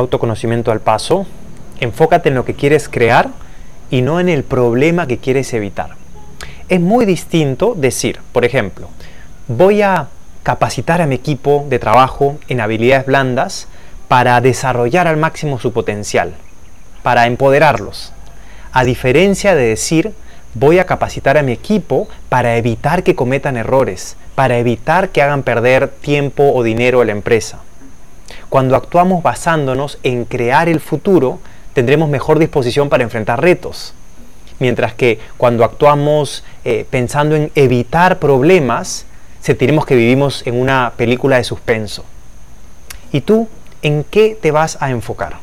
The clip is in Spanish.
autoconocimiento al paso, enfócate en lo que quieres crear y no en el problema que quieres evitar. Es muy distinto decir, por ejemplo, voy a capacitar a mi equipo de trabajo en habilidades blandas para desarrollar al máximo su potencial, para empoderarlos. A diferencia de decir, voy a capacitar a mi equipo para evitar que cometan errores, para evitar que hagan perder tiempo o dinero a la empresa. Cuando actuamos basándonos en crear el futuro, tendremos mejor disposición para enfrentar retos. Mientras que cuando actuamos eh, pensando en evitar problemas, sentiremos que vivimos en una película de suspenso. ¿Y tú en qué te vas a enfocar?